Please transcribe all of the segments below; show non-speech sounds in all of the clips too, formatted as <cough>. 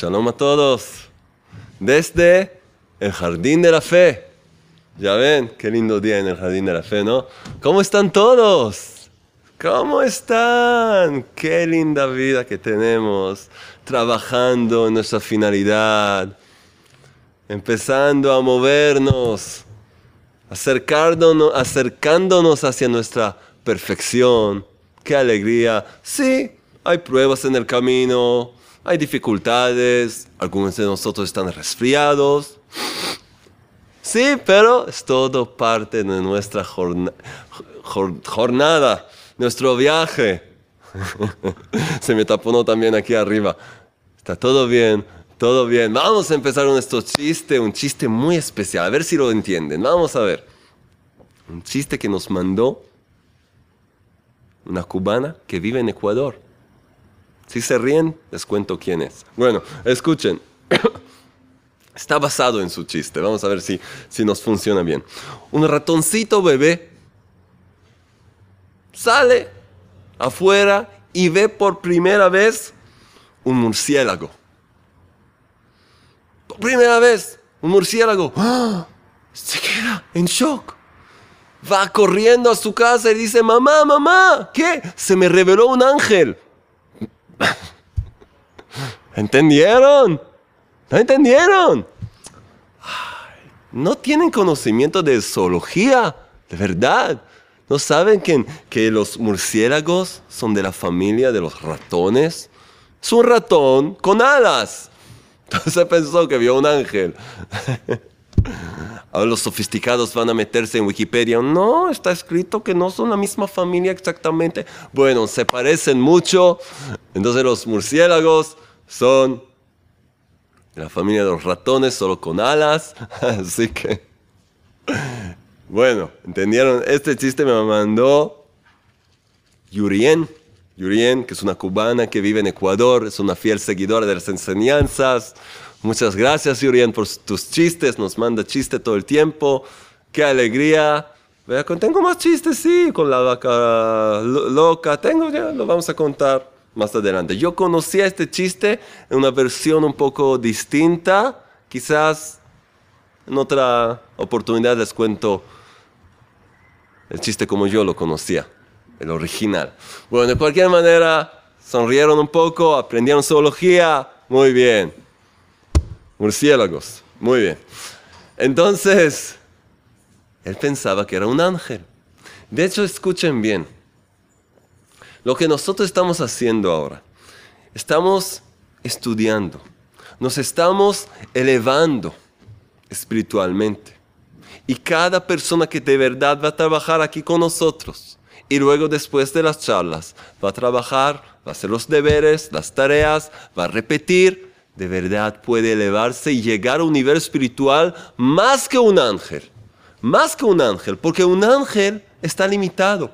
Shalom a todos. Desde el Jardín de la Fe. Ya ven, qué lindo día en el Jardín de la Fe, ¿no? ¿Cómo están todos? ¿Cómo están? Qué linda vida que tenemos trabajando en nuestra finalidad, empezando a movernos, acercándonos, acercándonos hacia nuestra perfección. Qué alegría. Sí, hay pruebas en el camino, hay dificultades, algunos de nosotros están resfriados. Sí, pero es todo parte de nuestra jornada, nuestro viaje. <laughs> Se me tapó también aquí arriba. Está todo bien, todo bien. Vamos a empezar con nuestro chiste, un chiste muy especial. A ver si lo entienden. Vamos a ver. Un chiste que nos mandó una cubana que vive en Ecuador. Si se ríen, les cuento quién es. Bueno, escuchen. <coughs> Está basado en su chiste. Vamos a ver si, si nos funciona bien. Un ratoncito bebé sale afuera y ve por primera vez un murciélago. Por primera vez, un murciélago. <gasps> Se queda en shock. Va corriendo a su casa y dice, mamá, mamá, ¿qué? Se me reveló un ángel. <laughs> ¿Entendieron? ¿No entendieron? No tienen conocimiento de zoología, de verdad. ¿No saben que, que los murciélagos son de la familia de los ratones? Es un ratón con alas. <laughs> Entonces pensó que vio un ángel. <laughs> Ahora los sofisticados van a meterse en Wikipedia. No, está escrito que no son la misma familia exactamente. Bueno, se parecen mucho. Entonces los murciélagos son la familia de los ratones, solo con alas. <laughs> Así que, bueno, ¿entendieron? Este chiste me mandó Yurien. Yurien, que es una cubana que vive en Ecuador, es una fiel seguidora de las enseñanzas. Muchas gracias, Yurien, por tus chistes. Nos manda chistes todo el tiempo. Qué alegría. Vea, tengo más chistes, sí, con la vaca loca. Tengo ya, lo vamos a contar más adelante. Yo conocía este chiste en una versión un poco distinta. Quizás en otra oportunidad les cuento el chiste como yo lo conocía, el original. Bueno, de cualquier manera, sonrieron un poco, aprendieron zoología. Muy bien. Murciélagos. Muy bien. Entonces, él pensaba que era un ángel. De hecho, escuchen bien. Lo que nosotros estamos haciendo ahora, estamos estudiando, nos estamos elevando espiritualmente. Y cada persona que de verdad va a trabajar aquí con nosotros, y luego después de las charlas, va a trabajar, va a hacer los deberes, las tareas, va a repetir, de verdad puede elevarse y llegar a un nivel espiritual más que un ángel. Más que un ángel, porque un ángel está limitado.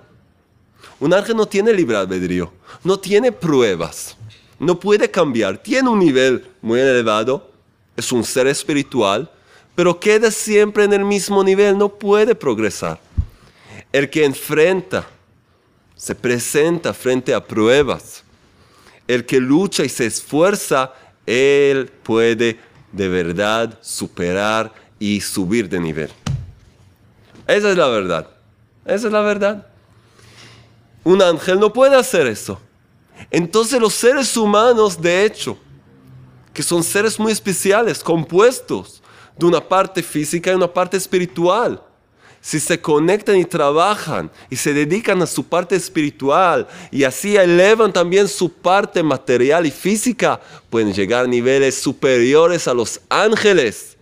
Un ángel no tiene libre albedrío, no tiene pruebas, no puede cambiar, tiene un nivel muy elevado, es un ser espiritual, pero queda siempre en el mismo nivel, no puede progresar. El que enfrenta, se presenta frente a pruebas, el que lucha y se esfuerza, él puede de verdad superar y subir de nivel. Esa es la verdad. Esa es la verdad. Un ángel no puede hacer eso. Entonces los seres humanos, de hecho, que son seres muy especiales, compuestos de una parte física y una parte espiritual, si se conectan y trabajan y se dedican a su parte espiritual y así elevan también su parte material y física, pueden llegar a niveles superiores a los ángeles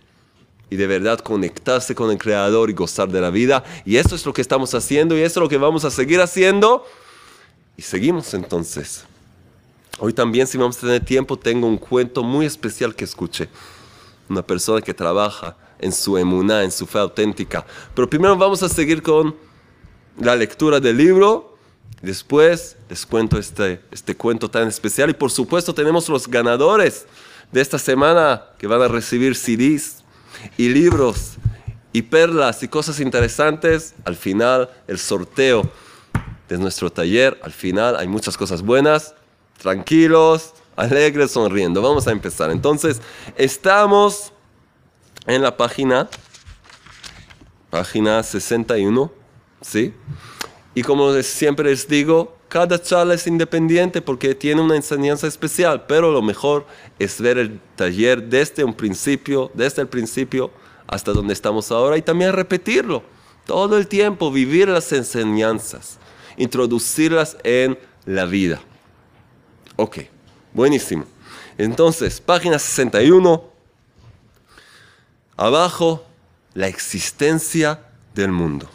y de verdad conectarse con el Creador y gozar de la vida. Y eso es lo que estamos haciendo y eso es lo que vamos a seguir haciendo. Y seguimos entonces. Hoy también, si vamos a tener tiempo, tengo un cuento muy especial que escuché. Una persona que trabaja en su emuná, en su fe auténtica. Pero primero vamos a seguir con la lectura del libro. Después les cuento este, este cuento tan especial. Y por supuesto tenemos los ganadores de esta semana que van a recibir CDs y libros y perlas y cosas interesantes. Al final, el sorteo de nuestro taller. Al final hay muchas cosas buenas. Tranquilos, alegre, sonriendo. Vamos a empezar. Entonces, estamos en la página, página 61, ¿sí? Y como siempre les digo, cada charla es independiente porque tiene una enseñanza especial, pero lo mejor es ver el taller desde un principio, desde el principio hasta donde estamos ahora y también repetirlo todo el tiempo, vivir las enseñanzas, introducirlas en la vida. Ok, buenísimo. Entonces, página 61, abajo, la existencia del mundo.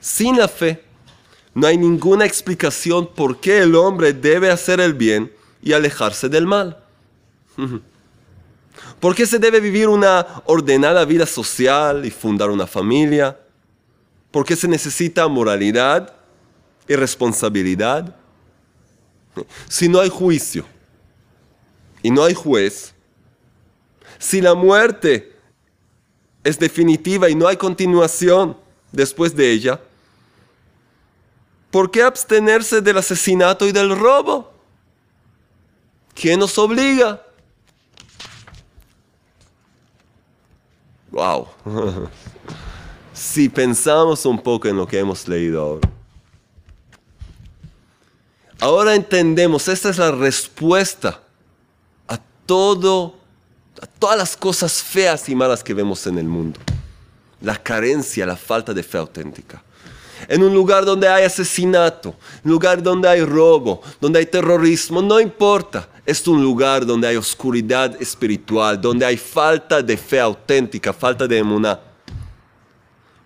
Sin la fe, no hay ninguna explicación por qué el hombre debe hacer el bien y alejarse del mal. <laughs> ¿Por qué se debe vivir una ordenada vida social y fundar una familia? ¿Por qué se necesita moralidad y responsabilidad? Si no hay juicio y no hay juez, si la muerte es definitiva y no hay continuación después de ella, ¿por qué abstenerse del asesinato y del robo? ¿Quién nos obliga? Wow. <laughs> si pensamos un poco en lo que hemos leído ahora. Ahora entendemos, esta es la respuesta a todo, todas las cosas feas y malas que vemos en el mundo. La carencia, la falta de fe auténtica en un lugar donde hay asesinato, lugar donde hay robo, donde hay terrorismo, no importa. Es un lugar donde hay oscuridad espiritual, donde hay falta de fe auténtica, falta de emuná.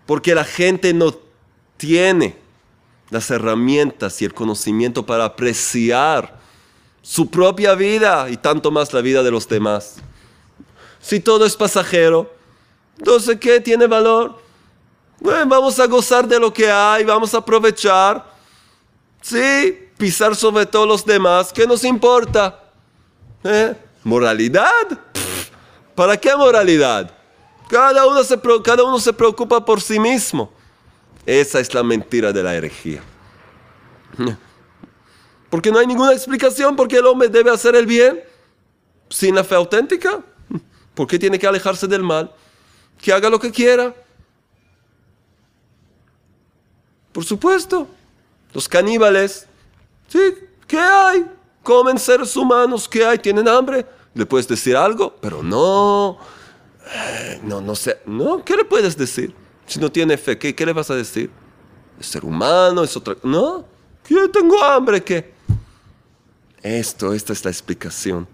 Porque la gente no tiene las herramientas y el conocimiento para apreciar su propia vida y tanto más la vida de los demás. Si todo es pasajero, entonces ¿qué tiene valor? vamos a gozar de lo que hay, vamos a aprovechar. Sí, pisar sobre todos los demás, ¿qué nos importa? ¿Eh? ¿Moralidad? ¿Para qué moralidad? Cada uno, se, cada uno se preocupa por sí mismo. Esa es la mentira de la herejía. <laughs> Porque no hay ninguna explicación por qué el hombre debe hacer el bien sin la fe auténtica. ¿Por qué tiene que alejarse del mal? Que haga lo que quiera. Por supuesto. Los caníbales. Sí, ¿qué hay? Comen seres humanos, ¿qué hay? ¿Tienen hambre? ¿Le puedes decir algo? Pero no. Eh, no, no sé. No, ¿qué le puedes decir? Si no tiene fe, ¿qué, qué le vas a decir? Es ser humano, es otra. No, ¿qué tengo hambre, ¿qué? Esto, esta es la explicación.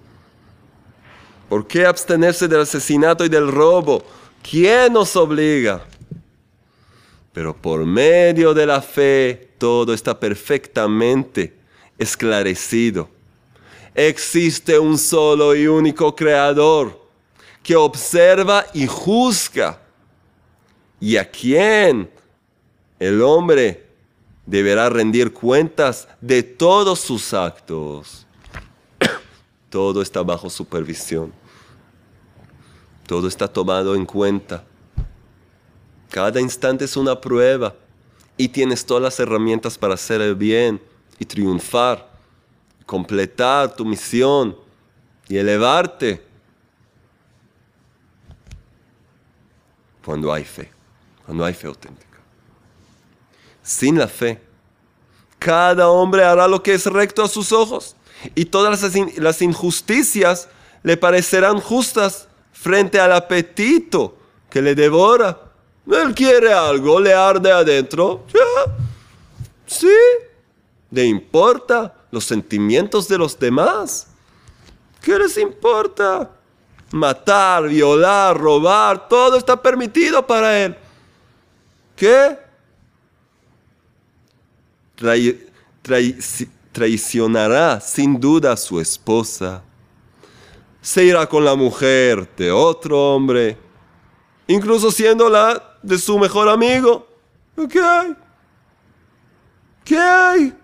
¿Por qué abstenerse del asesinato y del robo? ¿Quién nos obliga? Pero por medio de la fe todo está perfectamente esclarecido. Existe un solo y único creador que observa y juzga. Y a quién el hombre deberá rendir cuentas de todos sus actos. <coughs> Todo está bajo supervisión. Todo está tomado en cuenta. Cada instante es una prueba y tienes todas las herramientas para hacer el bien y triunfar, completar tu misión y elevarte. Cuando hay fe, cuando hay fe auténtica. Sin la fe, cada hombre hará lo que es recto a sus ojos y todas las injusticias le parecerán justas frente al apetito que le devora. Él quiere algo, le arde adentro. Sí. ¿Le importa los sentimientos de los demás? ¿Qué les importa? Matar, violar, robar, todo está permitido para él. ¿Qué? traicionará sin duda a su esposa. Se irá con la mujer de otro hombre, incluso siendo la de su mejor amigo. ¿Qué hay? ¿Qué hay?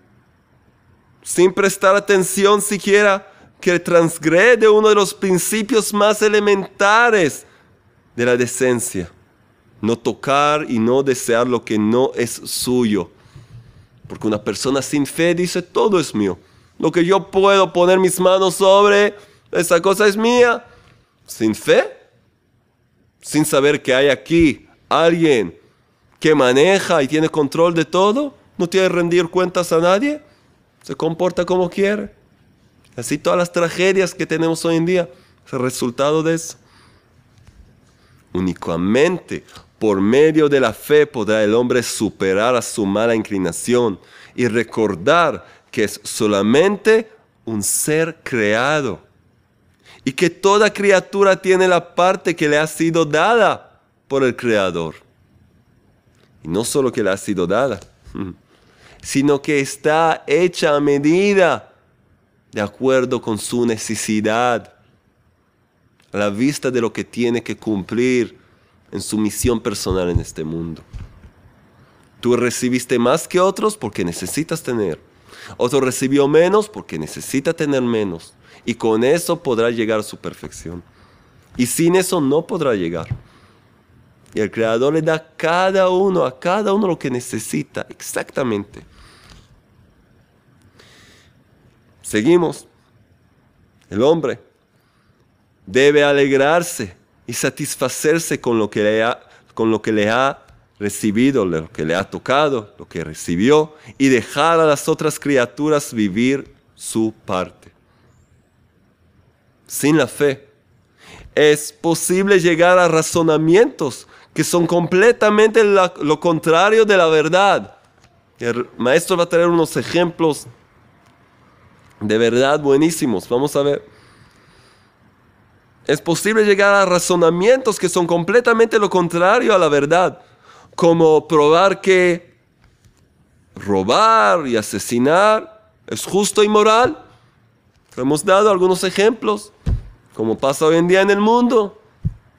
Sin prestar atención siquiera que transgrede uno de los principios más elementares de la decencia. No tocar y no desear lo que no es suyo. Porque una persona sin fe dice, todo es mío. lo que yo puedo poner mis manos sobre, esa cosa es mía. Sin fe, sin saber que hay aquí alguien que maneja y tiene control de todo, no tiene que rendir cuentas a nadie, se comporta como quiere. Así todas las tragedias que tenemos hoy en día es el resultado de eso. Únicamente por medio de la fe podrá el hombre superar a su mala inclinación y recordar que es solamente un ser creado y que toda criatura tiene la parte que le ha sido dada por el Creador. Y no solo que le ha sido dada, <laughs> sino que está hecha a medida de acuerdo con su necesidad, a la vista de lo que tiene que cumplir en su misión personal en este mundo. Tú recibiste más que otros porque necesitas tener. Otro recibió menos porque necesita tener menos. Y con eso podrá llegar a su perfección. Y sin eso no podrá llegar. Y el Creador le da a cada uno, a cada uno lo que necesita, exactamente. Seguimos. El hombre debe alegrarse y satisfacerse con lo que le ha, con lo que le ha recibido, lo que le ha tocado, lo que recibió, y dejar a las otras criaturas vivir su parte. Sin la fe, es posible llegar a razonamientos que son completamente lo contrario de la verdad. El maestro va a traer unos ejemplos de verdad buenísimos. Vamos a ver. Es posible llegar a razonamientos que son completamente lo contrario a la verdad, como probar que robar y asesinar es justo y moral. Hemos dado algunos ejemplos, como pasa hoy en día en el mundo,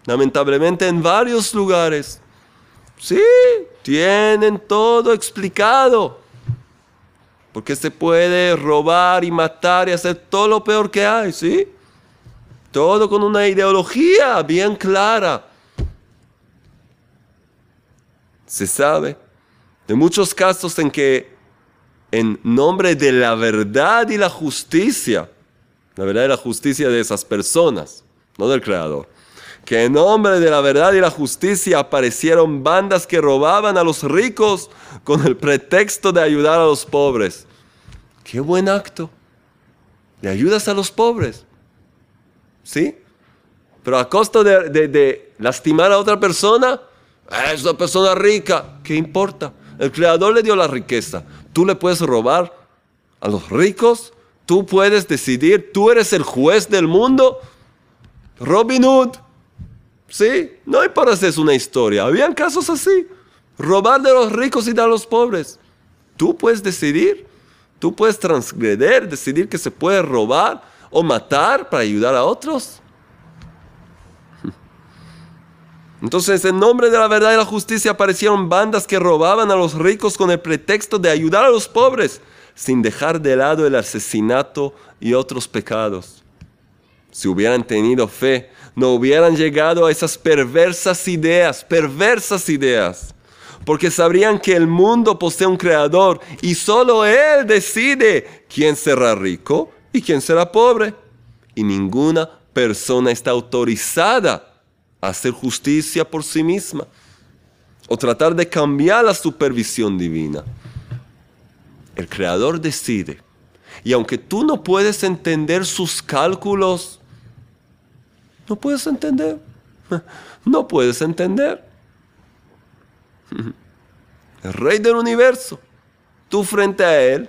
lamentablemente en varios lugares. Sí, tienen todo explicado. Porque se puede robar y matar y hacer todo lo peor que hay, ¿sí? Todo con una ideología bien clara. Se sabe de muchos casos en que en nombre de la verdad y la justicia, la verdad y la justicia de esas personas, no del Creador, que en nombre de la verdad y la justicia aparecieron bandas que robaban a los ricos con el pretexto de ayudar a los pobres. Qué buen acto. Le ayudas a los pobres. ¿sí? Pero a costo de, lastimar a otra persona, es una persona rica, ¿qué importa? El creador le dio la riqueza. Tú le puedes robar a los ricos, tú puedes decidir, tú eres el juez del mundo. Robin Hood, ¿sí? No hay para hacer una historia. Habían casos así. Robar de los ricos y dar a los pobres. Tú puedes decidir, tú puedes transgreder, decidir que se puede robar o matar para ayudar a otros. <laughs> Entonces, en nombre de la verdad y la justicia aparecieron bandas que robaban a los ricos con el pretexto de ayudar a los pobres, sin dejar de lado el asesinato y otros pecados. Si hubieran tenido fe, no hubieran llegado a esas perversas ideas, perversas ideas, porque sabrían que el mundo posee un creador y solo Él decide quién será rico ¿Y quién será pobre? Y ninguna persona está autorizada a hacer justicia por sí misma o tratar de cambiar la supervisión divina. El Creador decide. Y aunque tú no puedes entender sus cálculos, no puedes entender. <laughs> No puedes entender. <laughs> El rey del universo, tú frente a él,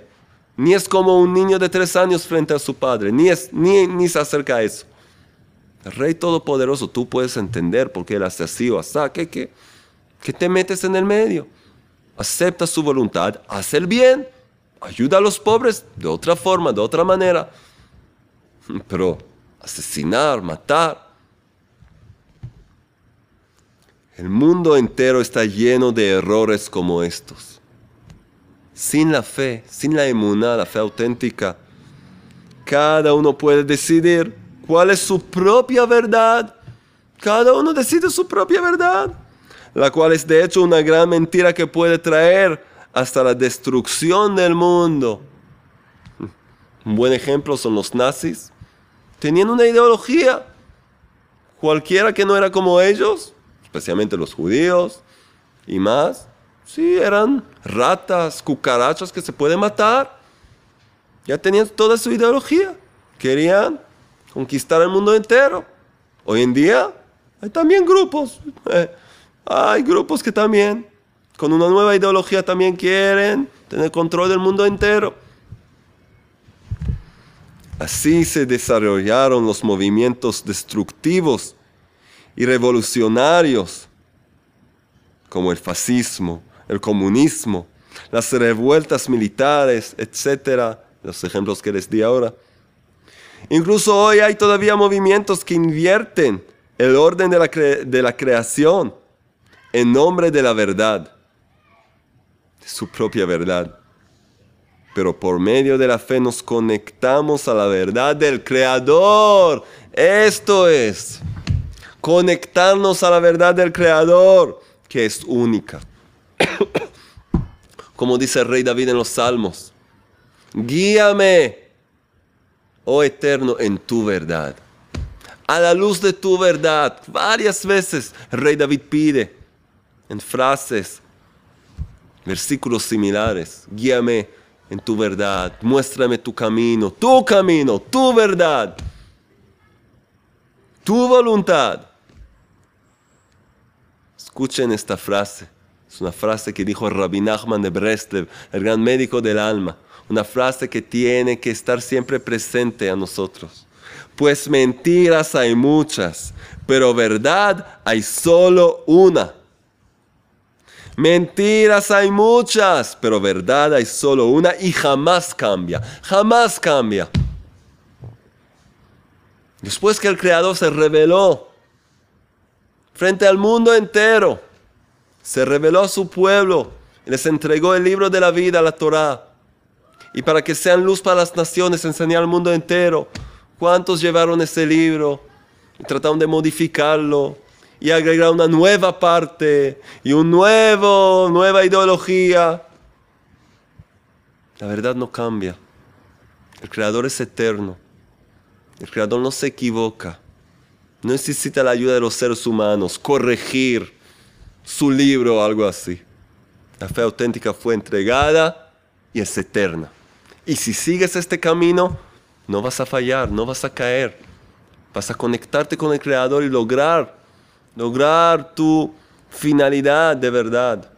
ni es como un niño de tres años frente a su padre, ni, es, ni, ni se acerca a eso. El Rey Todopoderoso, tú puedes entender por qué él hace así o así. ¿Qué, qué, qué te metes en el medio? Acepta su voluntad, haz el bien, ayuda a los pobres de otra forma, de otra manera. Pero asesinar, matar. El mundo entero está lleno de errores como estos sin la fe, sin la emuná, la fe auténtica, cada uno puede decidir cuál es su propia verdad. Cada uno decide su propia verdad, la cual es de hecho una gran mentira que puede traer hasta la destrucción del mundo. Un buen ejemplo son los nazis. Tenían una ideología. Cualquiera que no era como ellos, especialmente los judíos y más, sí, eran ratas, cucarachas que se pueden matar. Ya tenían toda su ideología. Querían conquistar el mundo entero. Hoy en día hay también grupos. Eh, hay grupos que también, con una nueva ideología, también quieren tener control del mundo entero. Así se desarrollaron los movimientos destructivos y revolucionarios, como el fascismo, el comunismo, las revueltas militares, etc. Los ejemplos que les di ahora. Incluso hoy hay todavía movimientos que invierten el orden de la, de la creación en nombre de la verdad, de su propia verdad. Pero por medio de la fe nos conectamos a la verdad del Creador. Esto es, conectarnos a la verdad del Creador, que es única. <coughs> Como dice el rey David en los Salmos, guíame, oh Eterno, en tu verdad. A la luz de tu verdad. Varias veces rey David pide en frases, versículos similares. Guíame en tu verdad, muéstrame tu camino, tu camino, tu verdad, tu voluntad. Escuchen esta frase. Es una frase que dijo Rabbi Nachman de Breslev, el gran médico del alma. Una frase que tiene que estar siempre presente a nosotros. Pues mentiras hay muchas, pero verdad hay solo una. Mentiras hay muchas, pero verdad hay solo una y jamás cambia, jamás cambia. Después que el Creador se reveló frente al mundo entero, se reveló a su pueblo y les entregó el libro de la vida, la Torah. Y para que sean luz para las naciones, enseñar al mundo entero. ¿Cuántos llevaron ese libro y trataron de modificarlo? Y agregar una nueva parte y una nuevo, nueva ideología. La verdad no cambia. El Creador es eterno. El Creador no se equivoca. No necesita la ayuda de los seres humanos, corregir su libro o algo así. La fe auténtica fue entregada y es eterna. Y si sigues este camino, no vas a fallar, no vas a caer. Vas a conectarte con el Creador y lograr lograr tu finalidad de verdad.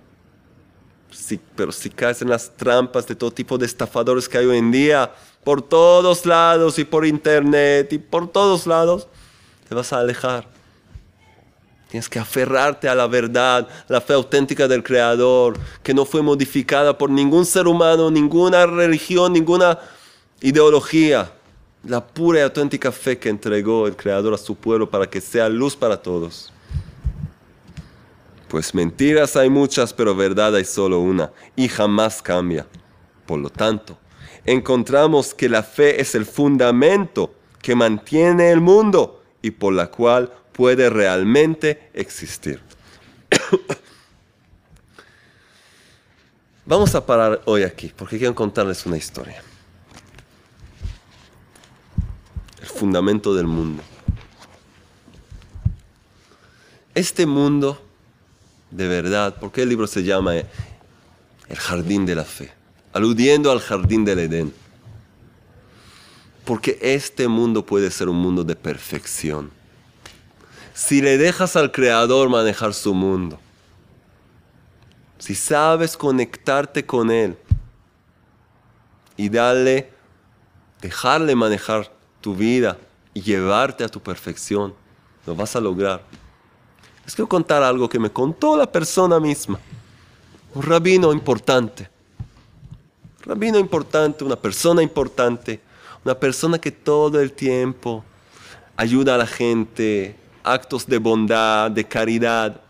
pero si caes en las trampas de todo tipo de estafadores que hay hoy en día, por todos lados y por internet y por todos lados, te vas a alejar. Tienes que aferrarte a la verdad, la fe auténtica del Creador, que no fue modificada por ningún ser humano, ninguna religión, ninguna ideología. La pura y auténtica fe que entregó el Creador a su pueblo para que sea luz para todos. Pues mentiras hay muchas, pero verdad hay solo una, y jamás cambia. Por lo tanto, encontramos que la fe es el fundamento que mantiene el mundo y por la cual puede realmente existir. <coughs> Vamos a parar hoy aquí porque quiero contarles una historia. El fundamento del mundo. Este mundo de verdad, ¿por qué el libro se llama El jardín de la fe? Aludiendo al jardín del Edén. Porque este mundo puede ser un mundo de perfección. Si le dejas al Creador manejar su mundo, si sabes conectarte con Él y darle, dejarle manejar tu vida y llevarte a tu perfección, lo vas a lograr. Les quiero contar algo que me contó la persona misma. Un rabino importante. Un rabino importante, una persona importante. Una persona que todo el tiempo ayuda a la gente, actos de bondad, de caridad.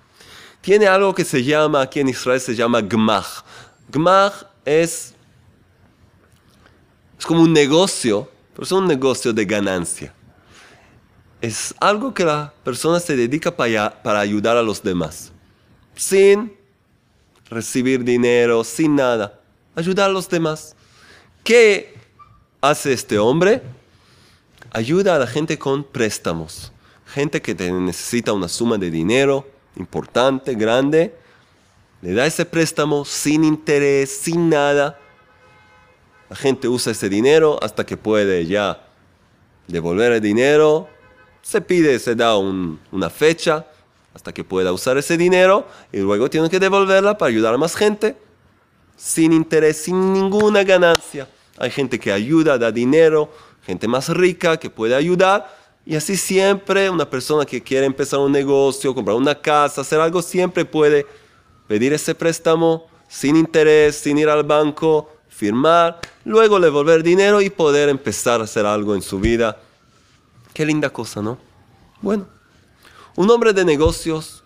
Tiene algo que se llama, aquí en Israel se llama gmach. Gmach es, es como un negocio, pero es un negocio de ganancia es algo que la persona se dedica para, ayudar a los demás, sin recibir dinero, sin nada, ayudar a los demás. ¿Qué hace este hombre? Ayuda a la gente con préstamos. Gente que necesita una suma de dinero importante, grande, le da ese préstamo sin interés, sin nada. La gente usa ese dinero hasta que puede ya devolver el dinero. Se pide, se da una fecha hasta que pueda usar ese dinero y luego tiene que devolverla para ayudar a más gente sin interés, sin ninguna ganancia. Hay gente que ayuda, da dinero, gente más rica que puede ayudar. Y así siempre una persona que quiere empezar un negocio, comprar una casa, hacer algo, siempre puede pedir ese préstamo sin interés, sin ir al banco, firmar, luego devolver dinero y poder empezar a hacer algo en su vida. Qué linda cosa, ¿no? Bueno, un hombre de negocios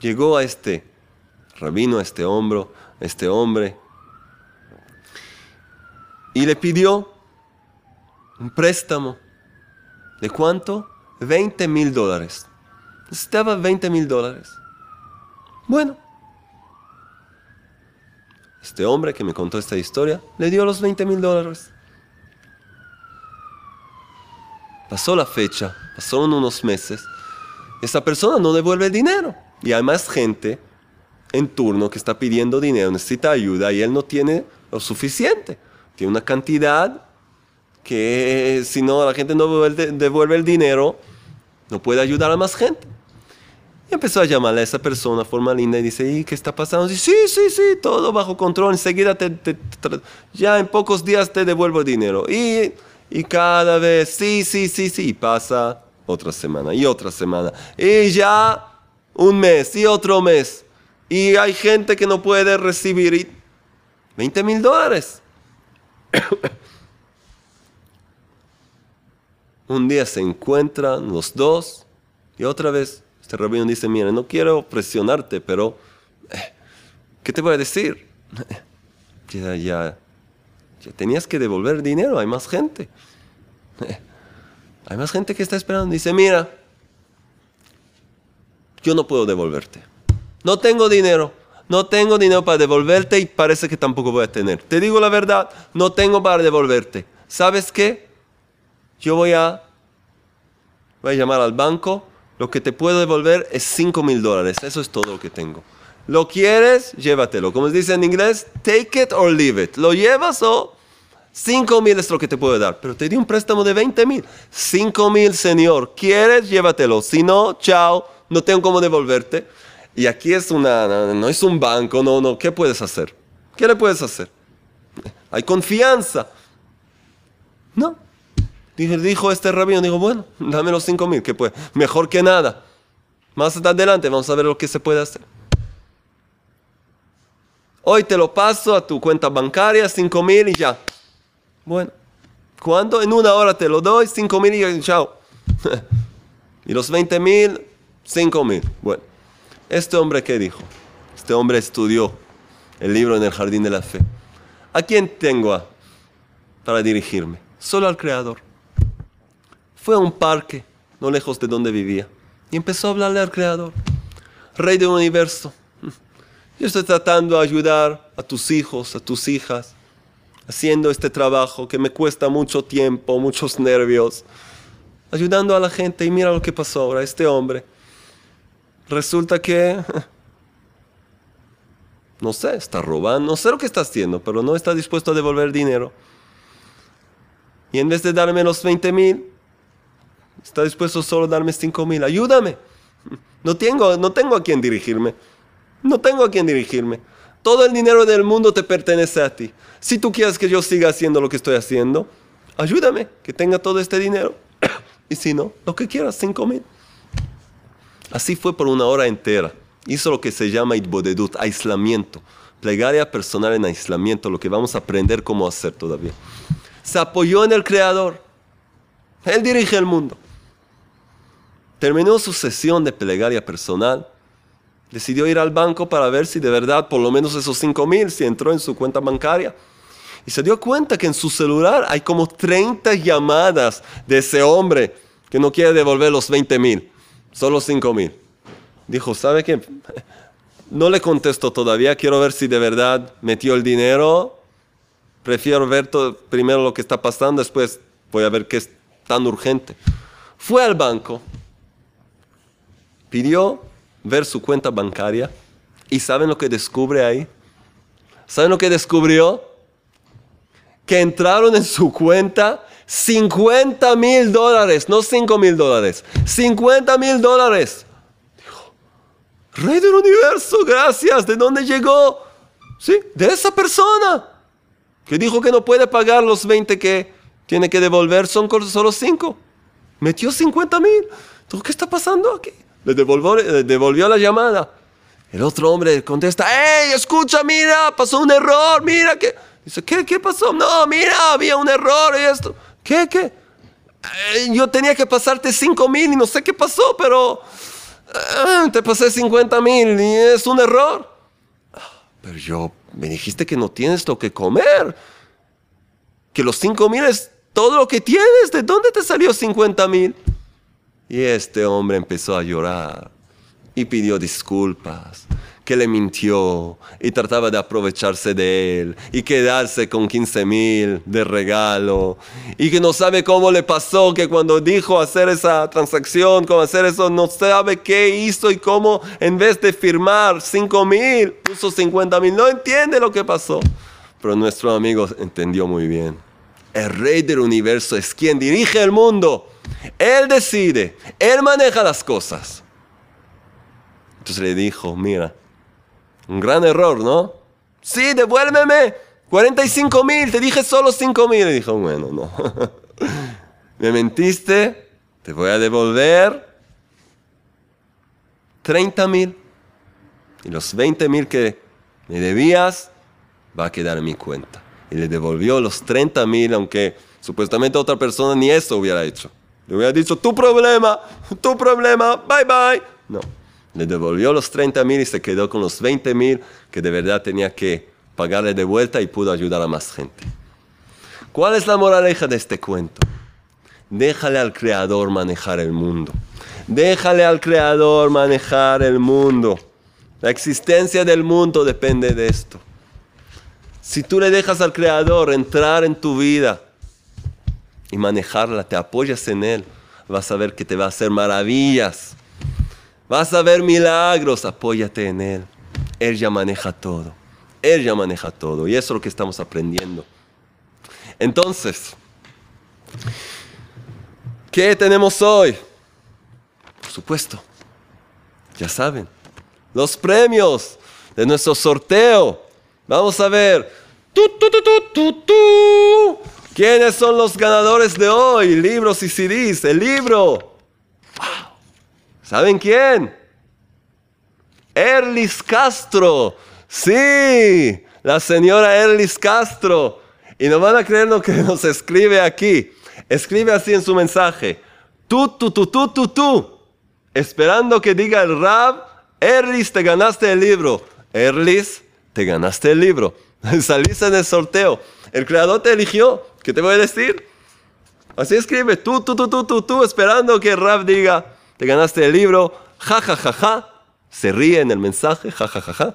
llegó a este rabino, a este hombro, a este hombre, y le pidió un préstamo. ¿De cuánto? 20 mil dólares. Necesitaba 20 mil dólares. Bueno, este hombre que me contó esta historia le dio los 20 mil dólares. Pasó la fecha, pasaron unos meses. Esa persona no devuelve el dinero. Y hay más gente en turno que está pidiendo dinero, necesita ayuda y él no tiene lo suficiente. Tiene una cantidad que si no la gente no devuelve el dinero, no puede ayudar a más gente. Y empezó a llamarle a esa persona forma linda y dice, ¿y qué está pasando? dice, sí, sí, sí, todo bajo control, enseguida te, ya en pocos días te devuelvo el dinero. Y, y cada vez, sí, sí, sí, sí, pasa otra semana y otra semana. Y ya un mes y otro mes. Y hay gente que no puede recibir 20 mil dólares. <coughs> un día se encuentran los dos y otra vez este rabino dice, mira, no quiero presionarte, pero eh, ¿qué te voy a decir? <laughs> Ya, ya, ya tenías que devolver dinero, hay más gente. Hay más gente que está esperando. Dice, mira, yo no puedo devolverte. No tengo dinero. No tengo dinero para devolverte y parece que tampoco voy a tener. Te digo la verdad, no tengo para devolverte. ¿Sabes qué? Yo voy a, voy a llamar al banco lo que te puedo devolver es 5 mil dólares. Eso es todo lo que tengo. Lo quieres, llévatelo. Como se dice en inglés, take it or leave it. Lo llevas o 5 mil es lo que te puedo dar. Pero te di un préstamo de 20 mil. 5 mil, señor. ¿Quieres? Llévatelo. Si no, chao. No tengo cómo devolverte. Y aquí es una, no es un banco, no, no. ¿Qué puedes hacer? ¿Qué le puedes hacer? Hay confianza. No, Dijo este rabino, dijo, bueno, dame los 5 mil, que puede, mejor que nada. Más adelante vamos a ver lo que se puede hacer. Hoy te lo paso a tu cuenta bancaria, 5 mil y ya. Bueno, ¿cuándo? En una hora te lo doy, 5 mil y chao. <laughs> y los 20 mil, 5 mil. Bueno, este hombre, ¿qué dijo? Este hombre estudió el libro en el jardín de la fe. ¿A quién tengo para dirigirme? Solo al Creador fue a un parque, no lejos de donde vivía, y empezó a hablarle al Creador, Rey del universo. Yo estoy tratando de ayudar a tus hijos, a tus hijas, haciendo este trabajo que me cuesta mucho tiempo, muchos nervios, ayudando a la gente. Y mira lo que pasó ahora, este hombre. Resulta que, <laughs> no sé, está robando, no sé lo que está haciendo, pero no está dispuesto a devolver dinero. Y en vez de darme los 20 mil, Está dispuesto solo a darme 5 mil. Ayúdame. <laughs> No tengo, no tengo a quién dirigirme. No tengo a quién dirigirme. Todo el dinero del mundo te pertenece a ti. Si tú quieres que yo siga haciendo lo que estoy haciendo, ayúdame, que tenga todo este dinero. <clears throat> y si no, lo que quieras, 5 mil. Así fue por una hora entera. Hizo lo que se llama itbodedut, aislamiento. Plegaria personal en aislamiento, lo que vamos a aprender cómo hacer todavía. Se apoyó en el Creador. Él dirige el mundo. Terminó su sesión de plegaria personal. Decidió ir al banco para ver si de verdad por lo menos esos 5 mil, si entró en su cuenta bancaria. Y se dio cuenta que en su celular hay como 30 llamadas de ese hombre que no quiere devolver los 20 mil, solo 5 mil. Dijo, ¿sabe qué? No le contesto todavía, quiero ver si de verdad metió el dinero. prefiero ver todo, primero lo que está pasando, después voy a ver qué es tan urgente. Fue al banco, pidió ver su cuenta bancaria y ¿saben lo que descubre ahí? ¿Saben lo que descubrió? Que entraron en su cuenta 50 mil dólares, no 5 mil dólares, 50 mil dólares. Rey del universo, gracias, ¿de dónde llegó? Sí, de esa persona que dijo que no puede pagar los 20 que tiene que devolver, son solo 5. Metió 50 mil. ¿Qué está pasando aquí? Le devolvió, la llamada. El otro hombre contesta, ¡Ey, escucha, mira, pasó un error, mira que... Dice, ¿qué, qué pasó? No, mira, había un error y esto. ¿Qué, qué? Eh, yo tenía que pasarte 5 mil y no sé qué pasó, pero eh, te pasé 50 mil y es un error. Pero yo, me dijiste que no tienes lo que comer. Que los 5 mil es todo lo que tienes. ¿De dónde te salió 50 mil? Y este hombre empezó a llorar y pidió disculpas, que le mintió y trataba de aprovecharse de él y quedarse con 15 mil de regalo y que no sabe cómo le pasó, que cuando dijo hacer esa transacción, cómo hacer eso, no sabe qué hizo y cómo en vez de firmar 5 mil, puso 50 mil, no entiende lo que pasó. Pero nuestro amigo entendió muy bien. El rey del universo es quien dirige el mundo él decide, Él maneja las cosas. Entonces le dijo, mira, un gran error, ¿no? Sí, devuélveme 45 mil, te dije solo 5 mil. Y dijo, bueno, no. <laughs> Me mentiste, te voy a devolver 30 mil. Y los 20 mil que me debías va a quedar en mi cuenta. Y le devolvió los 30 mil, aunque supuestamente otra persona ni eso hubiera hecho. Le hubiera dicho, tu problema, tu problema, bye bye. No, le devolvió los 30 mil y se quedó con los 20 mil que de verdad tenía que pagarle de vuelta y pudo ayudar a más gente. ¿Cuál es la moraleja de este cuento? Déjale al Creador manejar el mundo. Déjale al Creador manejar el mundo. La existencia del mundo depende de esto. Si tú le dejas al Creador entrar en tu vida, y manejarla, te apoyas en Él, vas a ver que te va a hacer maravillas. Vas a ver milagros, apóyate en Él. Él ya maneja todo. Él ya maneja todo. Y eso es lo que estamos aprendiendo. Entonces, ¿qué tenemos hoy? Por supuesto, ya saben, los premios de nuestro sorteo. Vamos a ver. ¡Tu, tu, tu, ¿Quiénes son los ganadores de hoy? Libros y CDs. El libro. ¿Saben quién? Erlis Castro. Sí, la señora Erlis Castro. Y no van a creer lo que <laughs> nos escribe aquí. Escribe así en su mensaje. Tú, tú, tú, tú, tú. Esperando que diga el Rab, Erlis, te ganaste el libro. Erlis, te ganaste el libro. <laughs> Saliste en el sorteo. El creador te eligió. ¿Qué te voy a decir? Así escribe, tú, tú, tú, tú, tú, tú, esperando que Rab diga, te ganaste el libro, ja, ja, ja, ja. Se ríe en el mensaje, ja, ja, ja, ja.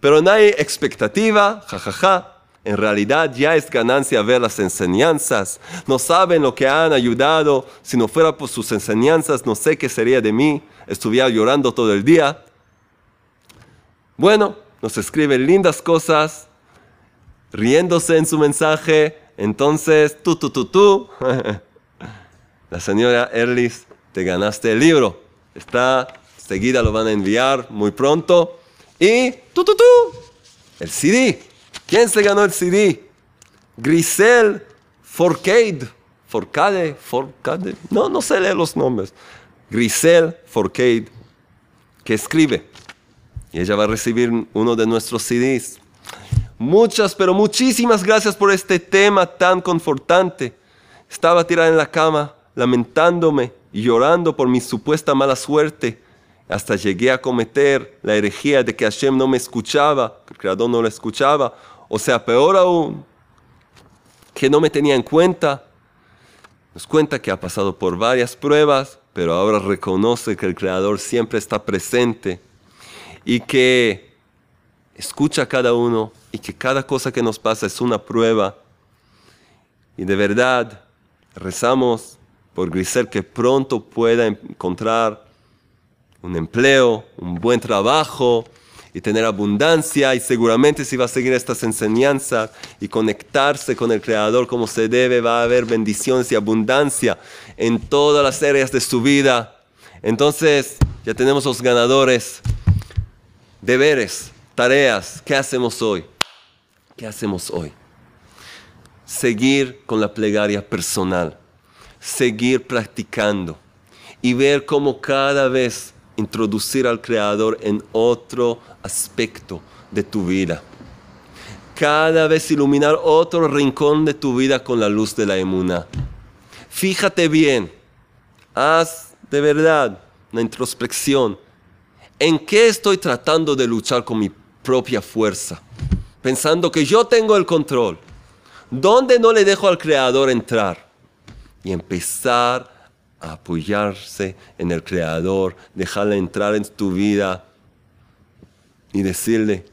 Pero no hay expectativa, ja, ja, ja. En realidad ya es ganancia ver las enseñanzas. No saben lo que han ayudado. Si no fuera por sus enseñanzas, no sé qué sería de mí. Estuviera llorando todo el día. Bueno, nos escribe lindas cosas, riéndose en su mensaje, entonces, tú, tú, tú, tú, <laughs> la señora Erlis, te ganaste el libro. Está, seguida lo van a enviar muy pronto. Y, tú, tú, tú, el CD. ¿Quién se ganó el CD? Grisel Forcade. Forcade, Forcade. No, no sé leer los nombres. Grisel Forcade, que escribe. Y ella va a recibir uno de nuestros CDs. Muchas, pero muchísimas gracias por este tema tan confortante. Estaba tirada en la cama, lamentándome y llorando por mi supuesta mala suerte. Hasta llegué a cometer la herejía de que Hashem no me escuchaba, que el Creador no lo escuchaba. O sea, peor aún, que no me tenía en cuenta. Nos cuenta que ha pasado por varias pruebas, pero ahora reconoce que el Creador siempre está presente y que escucha a cada uno y que cada cosa que nos pasa es una prueba. Y de verdad, rezamos por Grisel que pronto pueda encontrar un empleo, un buen trabajo, y tener abundancia y seguramente si va a seguir estas enseñanzas y conectarse con el Creador como se debe, va a haber bendiciones y abundancia en todas las áreas de su vida. Entonces ya tenemos los ganadores, deberes, tareas. ¿Qué hacemos hoy? ¿Qué hacemos hoy? Seguir con la plegaria personal, seguir practicando y ver cómo cada vez introducir al Creador en otro aspecto de tu vida. Cada vez iluminar otro rincón de tu vida con la luz de la emuna. Fíjate bien, haz de verdad una introspección. ¿En qué estoy tratando de luchar con mi propia fuerza? Pensando que yo tengo el control. ¿Dónde no le dejo al Creador entrar? Y empezar apoyarse en el Creador, dejarle entrar en tu vida y decirle,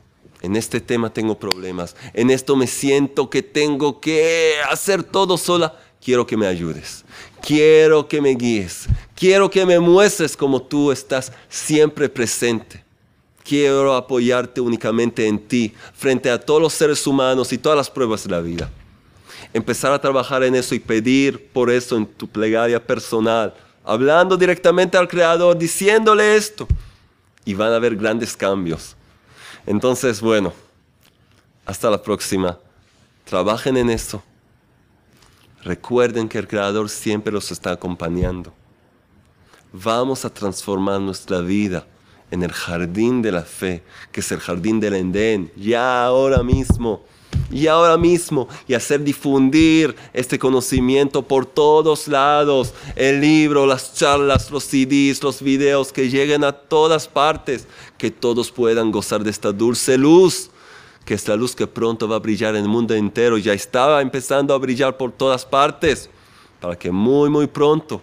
en este tema tengo problemas, en esto me siento que tengo que hacer todo sola, quiero que me ayudes, quiero que me guíes, quiero que me muestres como tú estás siempre presente. Quiero apoyarte únicamente en ti, frente a todos los seres humanos y todas las pruebas de la vida empezar a trabajar en eso y pedir por eso en tu plegaria personal, hablando directamente al Creador, diciéndole esto. Y van a haber grandes cambios. Entonces, bueno, hasta la próxima. Trabajen en eso. Recuerden que el Creador siempre los está acompañando. Vamos a transformar nuestra vida en el jardín de la fe, que es el jardín del Endén, ya ahora mismo y ahora mismo y hacer difundir este conocimiento por todos lados, el libro, las charlas, los CDs, los videos que lleguen a todas partes, que todos puedan gozar de esta dulce luz, que es la luz que pronto va a brillar en el mundo entero, ya estaba empezando a brillar por todas partes, para que muy, muy pronto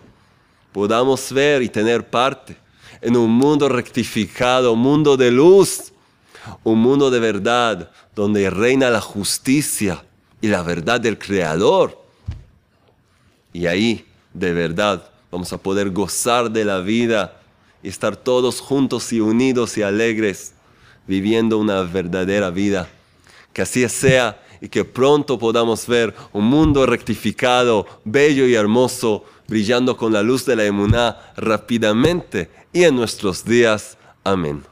podamos ver y tener parte en un mundo rectificado, mundo de luz, un mundo de verdad, donde reina la justicia y la verdad del Creador. Y ahí, de verdad, vamos a poder gozar de la vida y estar todos juntos y unidos y alegres, viviendo una verdadera vida. Que así sea y que pronto podamos ver un mundo rectificado, bello y hermoso, brillando con la luz de la emuná rápidamente y en nuestros días. Amén.